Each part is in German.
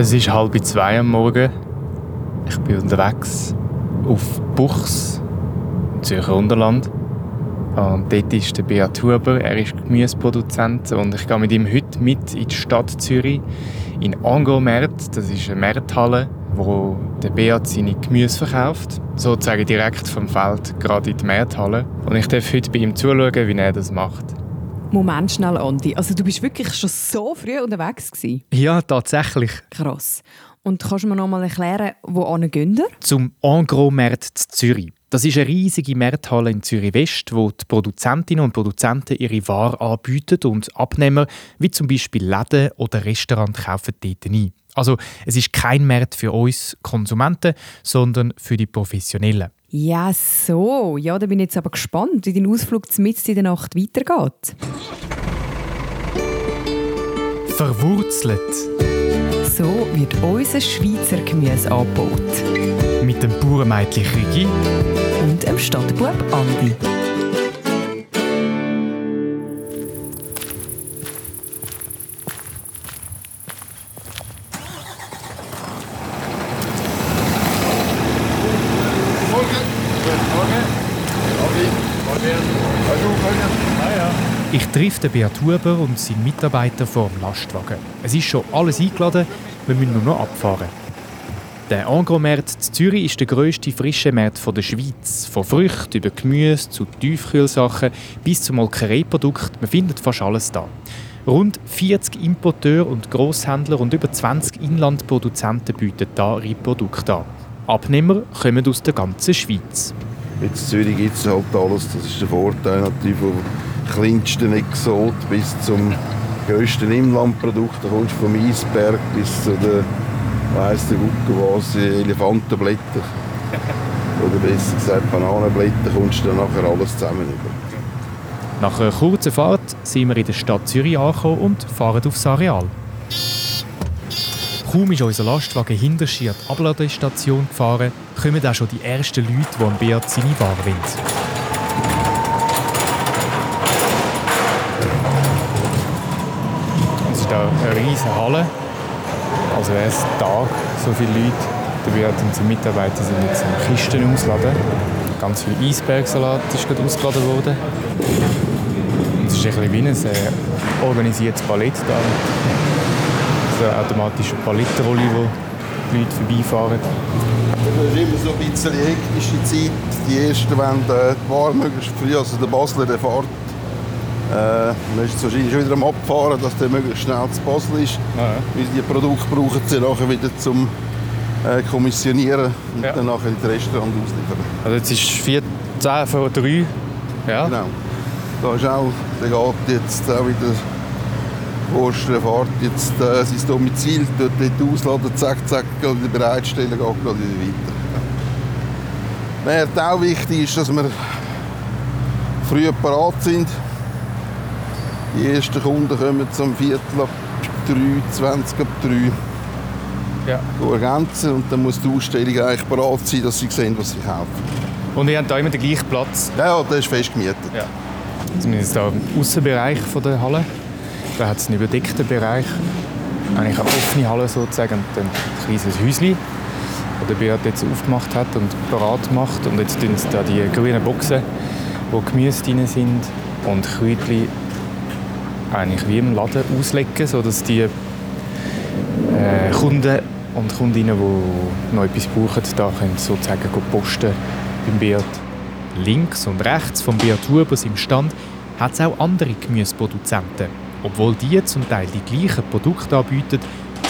Es ist halb zwei am Morgen. Ich bin unterwegs auf Buchs im Zürcher Unterland. Und dort ist der Beat Huber, er ist Gemüseproduzent und ich gehe mit ihm heute mit in die Stadt Zürich, in Angomärz, das ist eine Märthalle, wo der Beat seine Gemüse verkauft, sozusagen direkt vom Feld, gerade in die Märthalle. Und ich darf heute bei ihm zuschauen, wie er das macht. Moment schnell, Andi. Also du bist wirklich schon so früh unterwegs gewesen? Ja, tatsächlich. Krass. Und kannst du mir noch mal erklären, wo gehen? Zum Engros-Markt Zürich. Das ist eine riesige Markthalle in Zürich West, wo die Produzentinnen und Produzenten ihre Ware anbieten und Abnehmer, wie zum Beispiel Läden oder Restaurants, kaufen dort ein. Also es ist kein Markt für uns Konsumenten, sondern für die Professionellen. Ja, so. Ja, da bin ich jetzt aber gespannt, wie dein Ausflug mitten in der Nacht weitergeht. Verwurzelt. So wird unser Schweizer Gemüse angebaut. Mit dem Bauernmädchen Rigi und dem Stadtbub Andi. Ich treffe Beat Huber und seinen Mitarbeiter vor dem Lastwagen. Es ist schon alles eingeladen, wir müssen nur noch abfahren. Der Angro-Markt in Zürich ist der grösste frische Markt der Schweiz. Von Früchten über Gemüse zu Tiefkühlsachen bis zu Molkereiprodukten. Man findet fast alles da. Rund 40 Importeure und Grosshändler und über 20 Inlandproduzenten bieten hier ihre Produkte an. Abnehmer kommen aus der ganzen Schweiz. Jetzt in Zürich gibt es halt alles. Das ist der Vorteil natürlich vom kleinsten Exot bis zum grössten Inlandprodukt. Da kommst du vom Eisberg bis zu den weiss der Gucke was, Elefantenblätter. Oder besser gesagt Bananenblätter kommst du dann nachher alles zusammen über. Nach einer kurzen Fahrt sind wir in der Stadt Zürich angekommen und fahren aufs Areal. Kaum ist unser Lastwagen hinter die Abladestation gefahren, kommen auch schon die ersten Leute, die am Beat seine Ware wollen. Es ist hier eine riesige Halle also erst Tag so viele Leute. Der Beat und seine Mitarbeiter sind jetzt in Kisten ausladen. Ganz viel Eisbergsalat ist gerade ausgeladen worden. es ist ein bisschen wie ein äh, organisiertes Palett da. So eine automatische Palettenrolle, wo die Leute vorbeifahren. Es ist immer so ein bisschen hektische Zeit. Die ersten wollen äh, die Ware möglichst früh, also der Basler der fährt äh, man ist wahrscheinlich schon wieder am Abfahren, dass der möglichst schnell zu Basel ist. Ja, ja. Weil die Produkte brauchen sie nachher wieder zum äh, Kommissionieren und ja. dann nachher in das Restaurant ausliefern. Also jetzt ist 14 vor 3. Ja. Genau. Da ist auch, der geht jetzt auch wieder Der fährt jetzt äh, sein Domizil, dort, dort ausladen, zack, zack, wieder bereitstellen, geht gerade wieder weiter. Was auch wichtig ist, dass wir früh parat sind. Die ersten Kunden kommen zum Viertel ab 3, 20 ab 3 ja. ergänzen und dann muss die Ausstellung eigentlich bereit sein, dass sie sehen, was sie kaufen. Und ihr habt hier immer den gleichen Platz? Ja, der ist fest gemietet. Ja. Zumindest im Außenbereich der Halle. Da hat es einen überdeckten Bereich, eigentlich eine offene Halle sozusagen und ein kleines Häuschen, das der Beat jetzt aufgemacht hat und bereit macht. Und jetzt tun sie da die grünen Boxen, wo Gemüse drin sind und Kräutchen eigentlich wie im Laden auslegen, sodass die äh, Kunden und Kundinnen, die noch etwas brauchen, da können sozusagen posten beim Beat. Links und rechts vom Beat Hubers im Stand hat es auch andere Gemüseproduzenten. Obwohl die zum Teil die gleichen Produkte anbieten,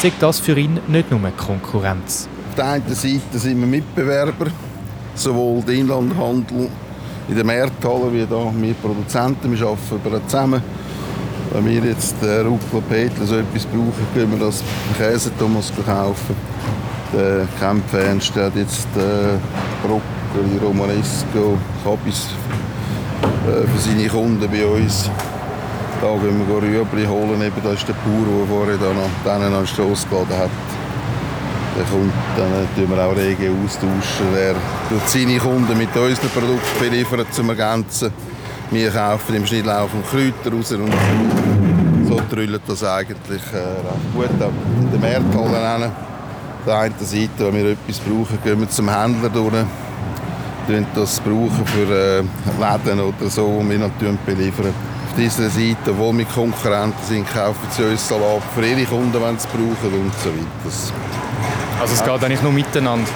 sagt das für ihn nicht nur Konkurrenz. Auf der einen Seite sind wir Mitbewerber, sowohl der Inlandhandel in der Märkten wie da wir Produzenten. Wir arbeiten zusammen wenn wir jetzt äh, Ruppel Petel so etwas brauchen, können wir das Käse Thomas kaufen. Der Campfan steht jetzt äh, Brokkoli, Romanesco, Kabis äh, für seine Kunden bei uns. Da gehen wir Rüebli holen, eben, da ist der Bauer, der vorher da noch denen an den Stoss geladen hat. Der kommt, dann tun wir auch rege austauschen. Er tut seine Kunden mit unseren Produkten beliefern zum Ergänzen. Wir kaufen im Schnittlaufen Kräuter raus und so drüllen das eigentlich äh, recht gut. In der Märkhalle auf der einen Seite, wenn wir etwas brauchen, gehen wir zum Händler durch das brauchen für äh, Läden oder so, die wir natürlich beliefern. Auf dieser Seite, wo wir Konkurrenten sind, kaufen sie uns Salat für ihre Kunden, wenn sie es brauchen und so weiter. Also es geht eigentlich nur miteinander?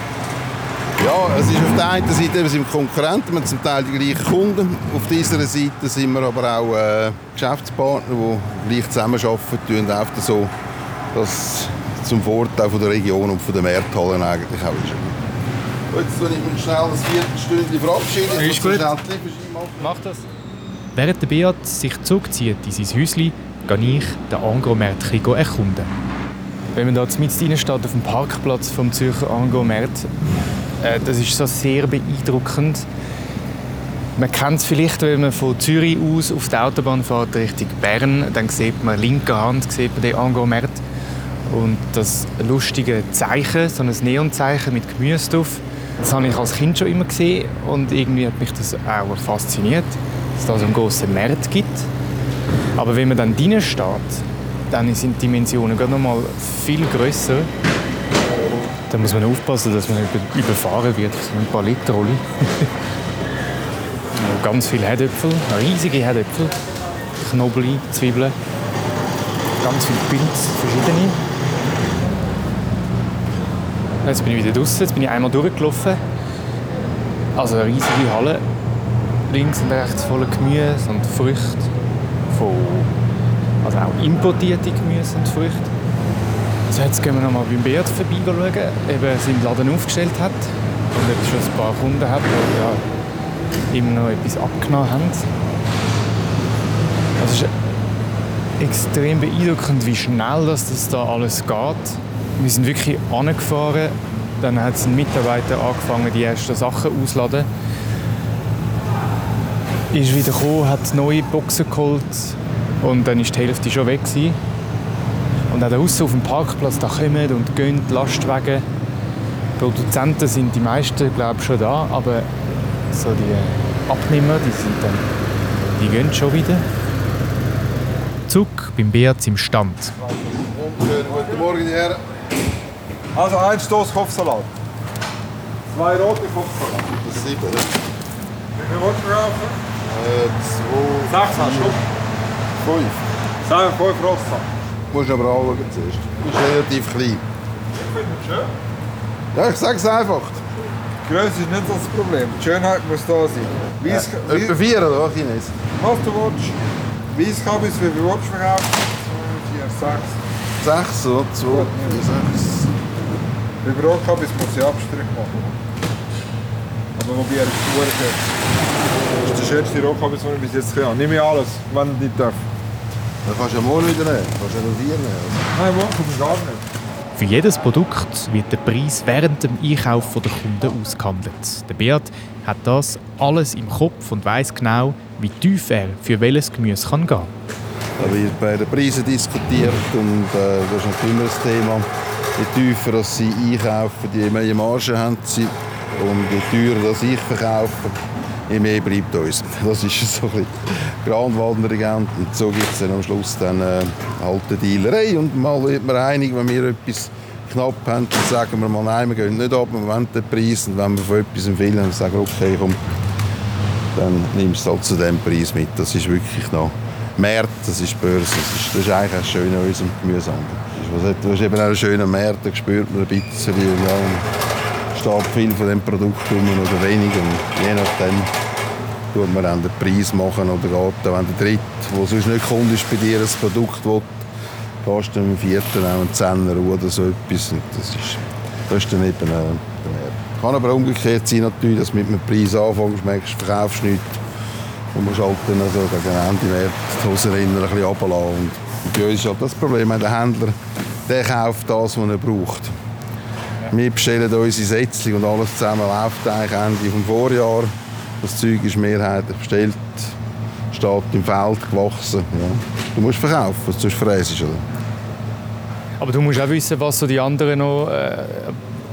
Ja, es ist auf der einen Seite wir sind Konkurrenten, wir haben zum Teil die gleichen Kunden. Auf dieser Seite sind wir aber auch äh, Geschäftspartner, die gleich zusammenarbeiten und einfach so, dass zum Vorteil von der Region und von den Märkten eigentlich auch ist. Jetzt tue ich mich schnell ein Viertelstündchen verabschieden. Ist gut. Mach das. Während Beat sich zurückzieht in sein Häuschen, gehe ich den Angro-Markt erkunden. Wenn man da mit steht auf dem Parkplatz vom Zürcher Angro-Markt, äh, das ist so sehr beeindruckend. Man kennt es vielleicht, wenn man von Zürich aus auf die Autobahn fährt Richtung Bern, dann sieht man linker Hand sieht man den Angro-Markt und das lustige Zeichen, so ein Neonzeichen mit Gemüse drauf. Das habe ich als Kind schon immer gesehen und irgendwie hat mich das auch fasziniert, es da so einen grossen Markt gibt. Aber wenn man dann drinnen steht, dann sind die Dimensionen gerade noch mal viel grösser. Da muss man aufpassen, dass man nicht überfahren wird von so ein paar Literrolli. Ganz viele Herdöpfel, riesige Herdöpfel, Knoblauch, Zwiebeln, ganz viele Pilze, verschiedene. Jetzt bin ich wieder draußen, jetzt bin ich einmal durchgelaufen. Also eine riesige Halle. Links und rechts voller Gemüse und Früchte. Von, also auch importierte Gemüse und Früchte. Also jetzt gehen wir noch mal beim Beat vorbei schauen, eben seinen Laden aufgestellt hat. Und jetzt schon ein paar Kunden hat, die ja immer noch etwas abgenommen haben. Also es ist extrem beeindruckend, wie schnell das, das da alles geht. Wir sind wirklich angefahren. Dann hat ein Mitarbeiter angefangen, die ersten Sachen auszuladen. Ist wieder gekommen, hat neue Boxen geholt und dann war die Hälfte schon weg. Gewesen. Und auch draußen auf dem Parkplatz, da kommen und gehen die Lastwagen. Produzenten sind die meisten, glaube ich, schon da, aber so die Abnehmer, die sind dann, die gehen schon wieder. Zug beim Beat im Stand. Guten Morgen, die Herren. Also ein Stoß Kopfsalat. Zwei rote Kopfsalat. Das ist sieben, wollt ihr kaufen? Äh, zwei, Sechs hast du. fünf. Wir fünf Rossa. Du musst aber anschauen zuerst. Du bist relativ klein. Ich finde es schön. Ja, ich sage es einfach. Die Größe ist nicht so das Problem. Die Schönheit muss da sein. Weiss, Äh, etwa vier, oder was, Chines? was du willst. Weisskabis, wie viel willst du verkaufen? Zwei, vier, sechs. Sechs, oder? Zwei, vier, sechs. Bei Brotkabis muss ich Abstrich machen. Aber wobei er ist gut. Das ist der schönste Rotkabis, den ich bis jetzt gesehen habe. Nimm mir alles, wenn du nicht darfst. Dann kannst du ja morgen wieder nehmen. Kannst du ja noch vier nehmen. Nein, morgen gar nicht. Für jedes Produkt wird der Preis während dem Einkauf der Kunden ausgehandelt. Der Beat hat das alles im Kopf und weiß genau, wie tief er für welches Gemüse kann gehen Da wird bei den Preisen diskutiert und äh, das ist natürlich immer ein Thema. Je tiefer dass sie einkaufen, je mehr Marge haben sie und je teurer dass ich verkaufe, je mehr bleibt uns. Das ist so ein Granwaldner und so gibt es dann am Schluss dann äh, halt eine Dealerei und mal wird man einig, wenn wir etwas knapp haben, dann sagen wir mal, nein, wir gehen nicht ab, wir wollen den Preis und wenn wir von etwas empfehlen, dann sagen wir, okay, komm, dann nimmst du halt zu diesem Preis mit. Das ist wirklich noch Märkte, das ist Börse, das ist, das ist eigentlich auch schön an unserem Gemüsehandel. Das ist, eben auch ein schöner Markt, da spürt man ein bisschen, ja, steht viel von dem Produkt rum oder weniger. Und je nachdem tut man dann den Preis machen oder geht wenn der Dritte, der sonst nicht Kunde ist, bei dir ein Produkt will, gehst du im vierten auch einen Zehner oder so etwas. Und das ist, das ist dann eben äh. Kann aber umgekehrt sein, natürlich, dass du mit einem Preis anfängst, merkst, du verkaufst nichts und musst halt dann also gegen Ende März die Hosen ein bisschen runterlassen. Und bei uns ist halt das Problem, der Händler der kauft das, was er braucht. Wir bestellen unsere Sätzchen und alles zusammen läuft eigentlich Ende vom Vorjahr. Das Zeug ist mehrheitlich bestellt, steht im Feld gewachsen. Ja. Du musst verkaufen, sonst fräst oder? Aber du musst auch wissen, was so die anderen noch äh,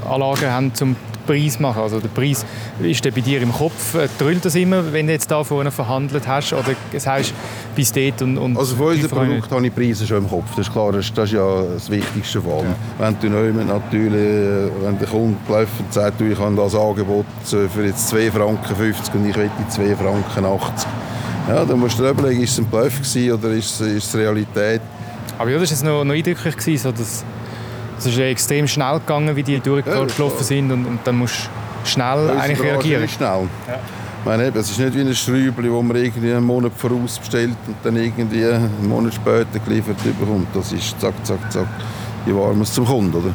Anlagen haben, um Preis machen? Also der Preis ist der bei dir im Kopf, äh, drüllt das immer, wenn du jetzt da vorne verhandelt hast oder sagst bis dort und, und Also für unser Produkt habe ich Preise schon im Kopf, das ist klar, das ist, das ist ja das Wichtigste von allem. Ja. Wenn du neu natürlich, äh, wenn der Kunde läuft und sagt, du, ich habe das Angebot für jetzt 2 Franken 50 und ich will 2 Franken 80, ja, dann musst du dir überlegen, ist es ein Bluff oder ist, ist es Realität? Aber ja, das war noch, noch eindrücklich, so dass es ist extrem schnell gegangen, wie die durchgelaufen sind und, und dann musst du schnell eigentlich reagieren. Schnell. Ja. Ich meine, es ist nicht wie ein Schräubchen, das man irgendwie einen Monat voraus bestellt und dann irgendwie einen Monat später geliefert bekommt. Das ist zack, zack, zack, je warm es zum Kunden, oder?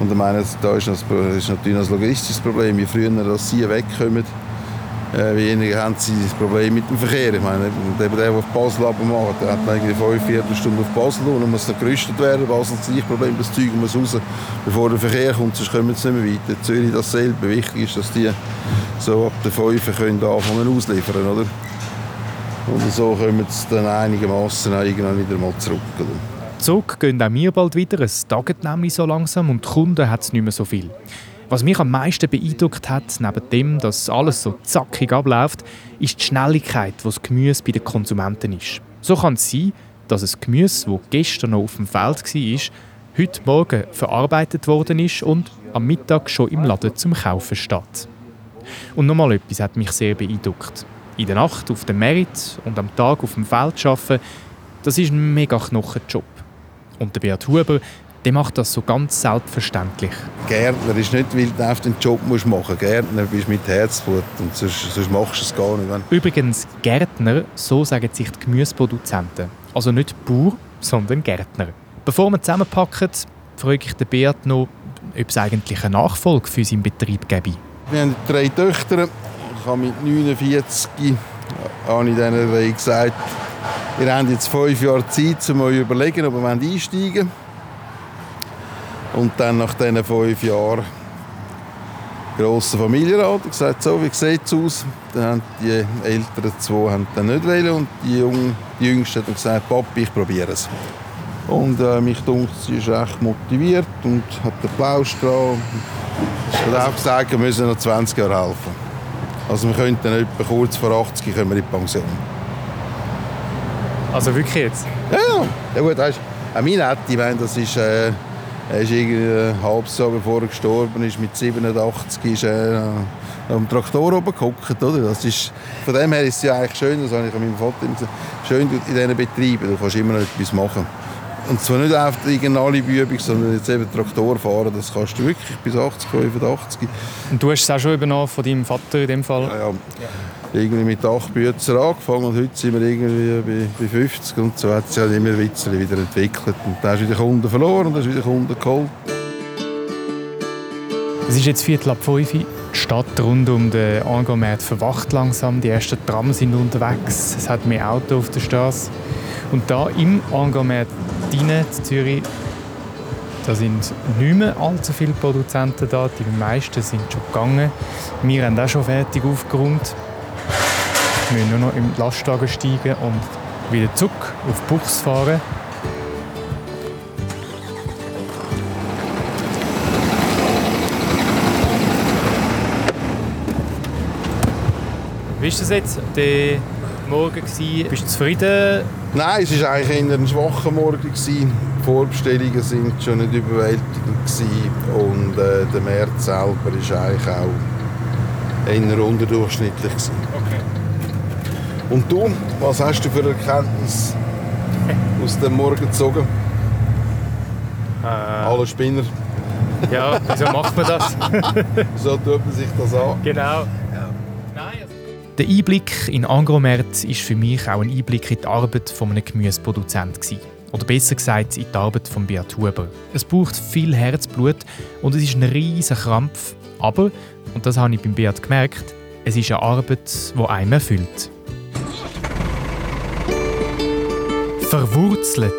Und ich meine, da ist, das, ist natürlich ein logistisches Problem. Je früher dass sie wegkommen, äh, weniger haben sie das Problem mit dem Verkehr. Ich meine, der, der auf Basel abmacht, hat eigentlich fünf Viertelstunde auf Basel und dann muss noch gerüstet werden. Basel hat das Problem, das Zeug muss raus, bevor der Verkehr kommt, sonst kommen sie nicht mehr weiter. Zürich dasselbe. Wichtig ist, dass die so ab der 5 können anfangen ausliefern, oder? Und so kommen sie dann einigermaßen irgendwann wieder mal zurück. Oder? Zurück gehen auch wir bald wieder. Es tagt nämlich so langsam und die Kunden hat es nicht mehr so viel. Was mich am meisten beeindruckt hat, neben dem, dass alles so zackig abläuft, ist die Schnelligkeit, die das Gemüse bei den Konsumenten ist. So kann es sein, dass ein Gemüse, das gestern noch auf dem Feld war, heute Morgen verarbeitet worden ist und am Mittag schon im Laden zum Kaufen steht. Und nochmal etwas hat mich sehr beeindruckt. In der Nacht auf dem Merit und am Tag auf dem Feld arbeiten, das ist ein mega Knochenjob. Und der Beat Huber der macht das so ganz selbstverständlich. Gärtner ist nicht, weil du auf den Job machen musst. Gärtner bist mit Herzblut und sonst, sonst machst du es gar nicht. Übrigens, Gärtner, so sagen sich die Gemüseproduzenten. Also nicht Bauer, sondern Gärtner. Bevor wir zusammenpacken, frage ich den Beat noch, ob es eigentlich eine Nachfolge für seinen Betrieb gäbe. Wir haben drei Töchter. Ich habe mit 49 habe ich denen gesagt, ihr habt jetzt fünf Jahre Zeit, um euch überlegen, ob ihr einsteigen wollt. Und dann nach diesen fünf Jahren grosser Familienrat und gesagt, so, wie sieht es aus? Dann haben die älteren zwei haben dann nicht wollen und die, Jungen, die Jüngsten haben gesagt, Papi, ich probiere es. Und äh, mich dunkt, sie ist recht motiviert und hat den Plausch dran. Ich habe auch gesagt, wir müssen noch 20 Jahre helfen. Also wir könnten etwa kurz vor 80 kommen wir in die Pension. Also wirklich jetzt? Ja, ja. ja gut, weißt, auch meine Nette, das ist... Äh, er ist irgendwie ein Jahr bevor er gestorben ist, mit 87, ist er am Traktor oben geguckt, oder? Das ist, von dem her ist es ja eigentlich schön, das habe ich an meinem Vater gesagt, schön in diesen Betrieben, du kannst immer noch etwas machen. Und zwar nicht auf irgendeine Alibi-Übung, sondern jetzt eben Traktor fahren, das kannst du wirklich bis 80, 85. Und du hast es auch schon übernommen von deinem Vater in dem Fall? Ja, ja. ja irgendwie mit acht Büchern angefangen und heute sind wir irgendwie bei, bei 50 und so hat sich halt immer Witzel wieder entwickelt und da hast du wieder Kunden verloren und da hast wieder Kunden geholt. Es ist jetzt Viertel ab 5 Die Stadt rund um den Angomet verwacht langsam. Die ersten Trams sind unterwegs. Es hat mehr Autos auf der Straße. Und da im Angomet in Zürich da sind nicht mehr allzu viele Produzenten da. Die meisten sind schon gegangen. Wir haben auch schon fertig aufgeräumt. Wir müssen nur noch im Lastwagen steigen und wieder zurück auf Buchs fahren. Wie war das jetzt, der Morgen? Gewesen? Bist du zufrieden? Nein, es war eigentlich eher ein schwacher Morgen. Die Vorbestellungen waren schon nicht überwältigend. Und äh, der März selber war eigentlich auch eher unterdurchschnittlich. Okay. Und du, was hast du für Erkenntnis aus dem Morgen gezogen? Äh, Alle Spinner. ja, wieso macht man das? so tut man sich das an. Genau. Der Einblick in Angromärt war für mich auch ein Einblick in die Arbeit eines Gemüseproduzenten. Oder besser gesagt, in die Arbeit von Beat Huber. Es braucht viel Herzblut und es ist ein riesiger Krampf. Aber, und das habe ich beim Beat gemerkt, es ist eine Arbeit, die einem erfüllt. Verwurzelt.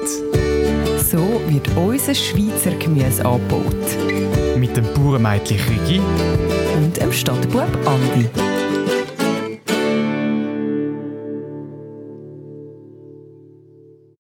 So wird unser Schweizer Gemüse angebaut. Mit dem Bauernmädchen Rigi und dem Stadtbub Andi.